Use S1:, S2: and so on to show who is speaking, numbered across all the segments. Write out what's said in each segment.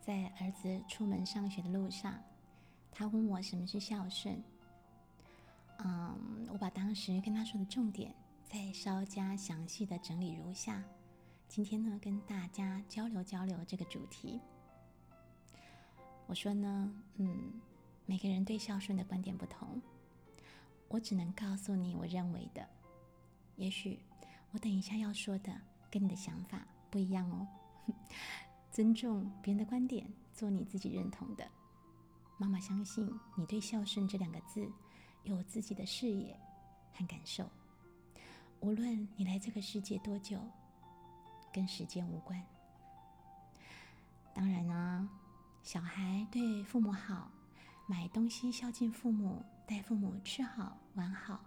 S1: 在儿子出门上学的路上，他问我什么是孝顺。嗯，我把当时跟他说的重点再稍加详细的整理如下。今天呢，跟大家交流交流这个主题。我说呢，嗯，每个人对孝顺的观点不同，我只能告诉你我认为的。也许我等一下要说的跟你的想法不一样哦。尊重别人的观点，做你自己认同的。妈妈相信你对孝顺这两个字有自己的视野和感受。无论你来这个世界多久，跟时间无关。当然呢，小孩对父母好，买东西孝敬父母，带父母吃好玩好，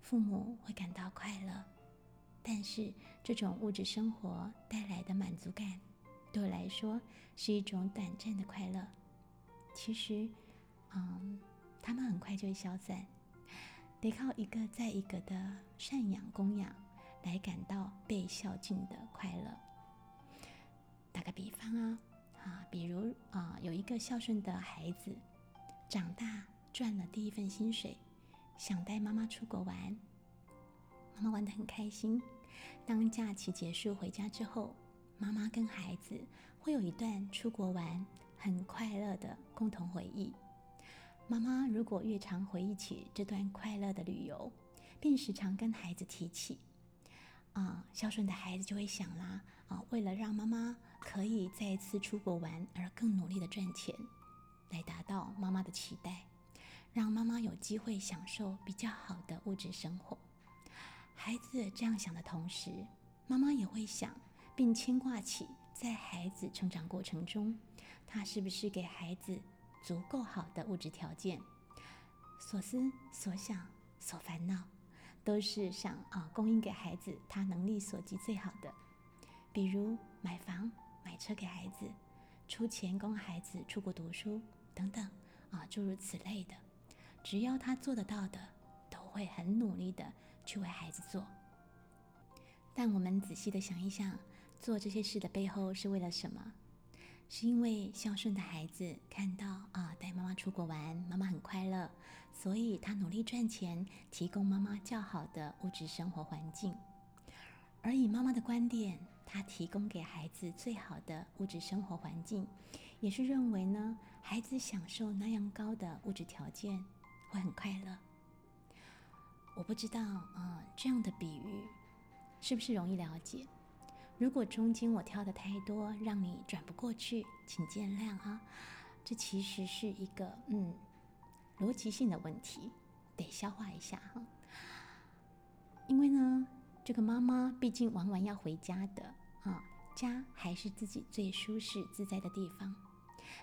S1: 父母会感到快乐。但是这种物质生活带来的满足感。对我来说是一种短暂的快乐。其实，嗯，他们很快就会消散，得靠一个再一个的赡养供养来感到被孝敬的快乐。打个比方啊，啊，比如啊，有一个孝顺的孩子，长大赚了第一份薪水，想带妈妈出国玩，妈妈玩得很开心。当假期结束回家之后。妈妈跟孩子会有一段出国玩很快乐的共同回忆。妈妈如果越常回忆起这段快乐的旅游，并时常跟孩子提起，啊，孝顺的孩子就会想啦，啊，为了让妈妈可以再一次出国玩而更努力的赚钱，来达到妈妈的期待，让妈妈有机会享受比较好的物质生活。孩子这样想的同时，妈妈也会想。并牵挂起在孩子成长过程中，他是不是给孩子足够好的物质条件？所思所想所烦恼，都是想啊供应给孩子他能力所及最好的，比如买房买车给孩子，出钱供孩子出国读书等等啊诸如此类的，只要他做得到的，都会很努力的去为孩子做。但我们仔细的想一想。做这些事的背后是为了什么？是因为孝顺的孩子看到啊，带妈妈出国玩，妈妈很快乐，所以他努力赚钱，提供妈妈较好的物质生活环境。而以妈妈的观点，他提供给孩子最好的物质生活环境，也是认为呢，孩子享受那样高的物质条件会很快乐。我不知道啊，这样的比喻是不是容易了解？如果中间我挑的太多，让你转不过去，请见谅啊。这其实是一个嗯逻辑性的问题，得消化一下哈。因为呢，这个妈妈毕竟玩完要回家的啊，家还是自己最舒适自在的地方。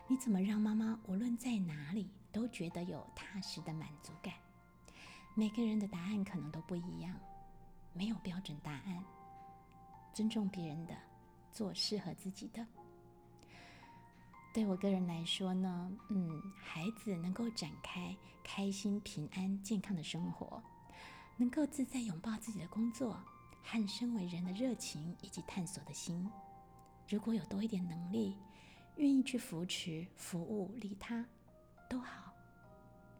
S1: 你怎么让妈妈无论在哪里都觉得有踏实的满足感？每个人的答案可能都不一样，没有标准答案。尊重别人的，做适合自己的。对我个人来说呢，嗯，孩子能够展开开心、平安、健康的生活，能够自在拥抱自己的工作和身为人的热情以及探索的心。如果有多一点能力，愿意去扶持、服务、利他，都好，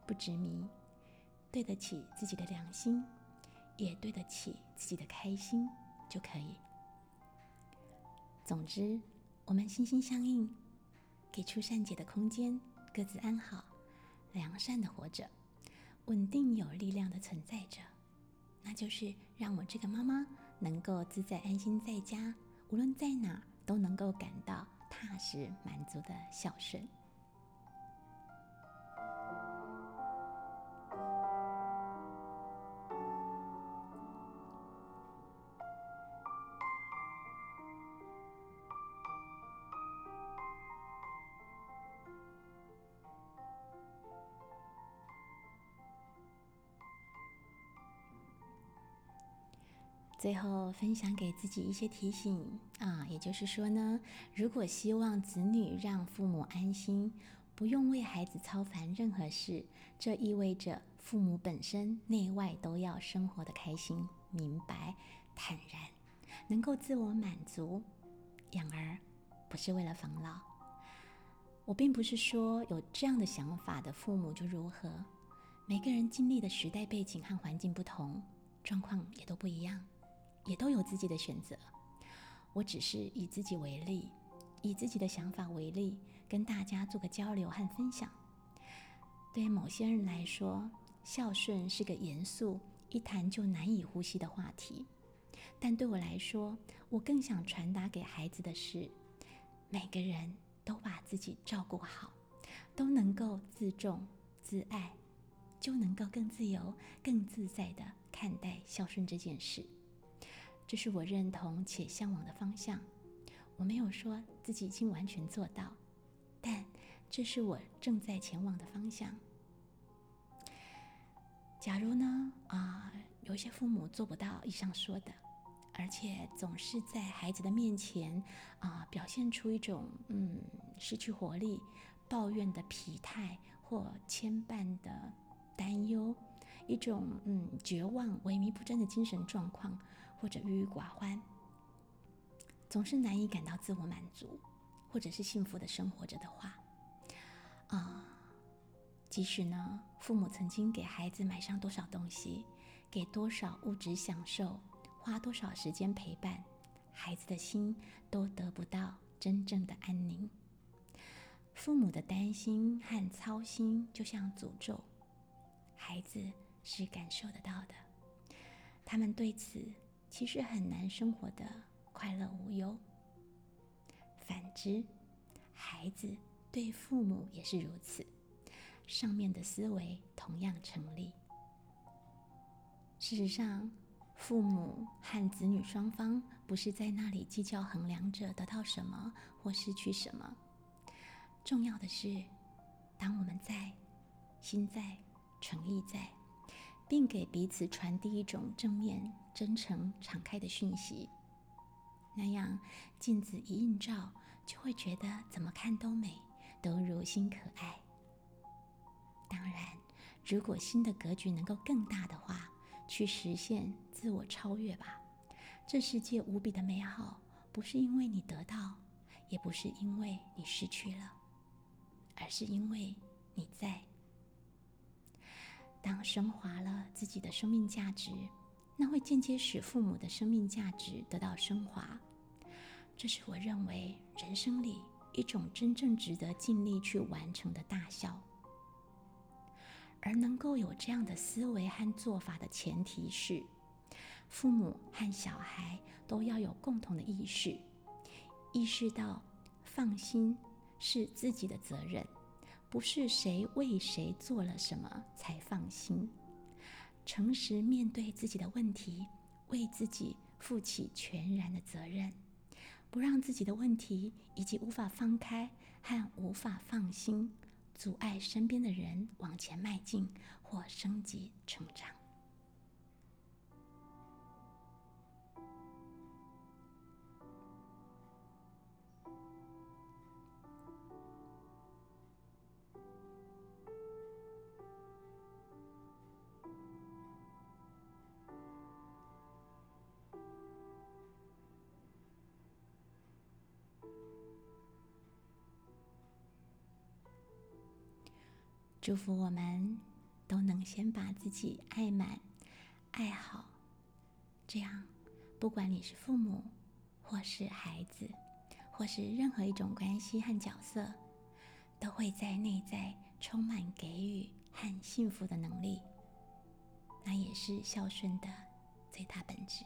S1: 不执迷，对得起自己的良心，也对得起自己的开心，就可以。总之，我们心心相印，给出善解的空间，各自安好，良善的活着，稳定有力量的存在着。那就是让我这个妈妈能够自在安心在家，无论在哪都能够感到踏实满足的孝顺。最后分享给自己一些提醒啊，也就是说呢，如果希望子女让父母安心，不用为孩子操烦任何事，这意味着父母本身内外都要生活的开心、明白、坦然，能够自我满足。养儿不是为了防老。我并不是说有这样的想法的父母就如何，每个人经历的时代背景和环境不同，状况也都不一样。也都有自己的选择，我只是以自己为例，以自己的想法为例，跟大家做个交流和分享。对某些人来说，孝顺是个严肃、一谈就难以呼吸的话题，但对我来说，我更想传达给孩子的是：每个人都把自己照顾好，都能够自重自爱，就能够更自由、更自在的看待孝顺这件事。这是我认同且向往的方向。我没有说自己已经完全做到，但这是我正在前往的方向。假如呢，啊，有些父母做不到以上说的，而且总是在孩子的面前啊，表现出一种嗯失去活力、抱怨的疲态或牵绊的担忧，一种嗯绝望、萎靡不振的精神状况。或者郁郁寡欢，总是难以感到自我满足，或者是幸福的生活着的话，啊，即使呢，父母曾经给孩子买上多少东西，给多少物质享受，花多少时间陪伴，孩子的心都得不到真正的安宁。父母的担心和操心就像诅咒，孩子是感受得到的，他们对此。其实很难生活的快乐无忧。反之，孩子对父母也是如此。上面的思维同样成立。事实上，父母和子女双方不是在那里计较衡量着得到什么或失去什么。重要的是，当我们在，心在，诚意在。并给彼此传递一种正面、真诚、敞开的讯息，那样镜子一映照，就会觉得怎么看都美，都如新可爱。当然，如果新的格局能够更大的话，去实现自我超越吧。这世界无比的美好，不是因为你得到，也不是因为你失去了，而是因为你在。当升华了自己的生命价值，那会间接使父母的生命价值得到升华。这是我认为人生里一种真正值得尽力去完成的大孝。而能够有这样的思维和做法的前提是，父母和小孩都要有共同的意识，意识到放心是自己的责任。不是谁为谁做了什么才放心，诚实面对自己的问题，为自己负起全然的责任，不让自己的问题以及无法放开和无法放心，阻碍身边的人往前迈进或升级成长。祝福我们都能先把自己爱满、爱好，这样，不管你是父母，或是孩子，或是任何一种关系和角色，都会在内在充满给予和幸福的能力。那也是孝顺的最大本质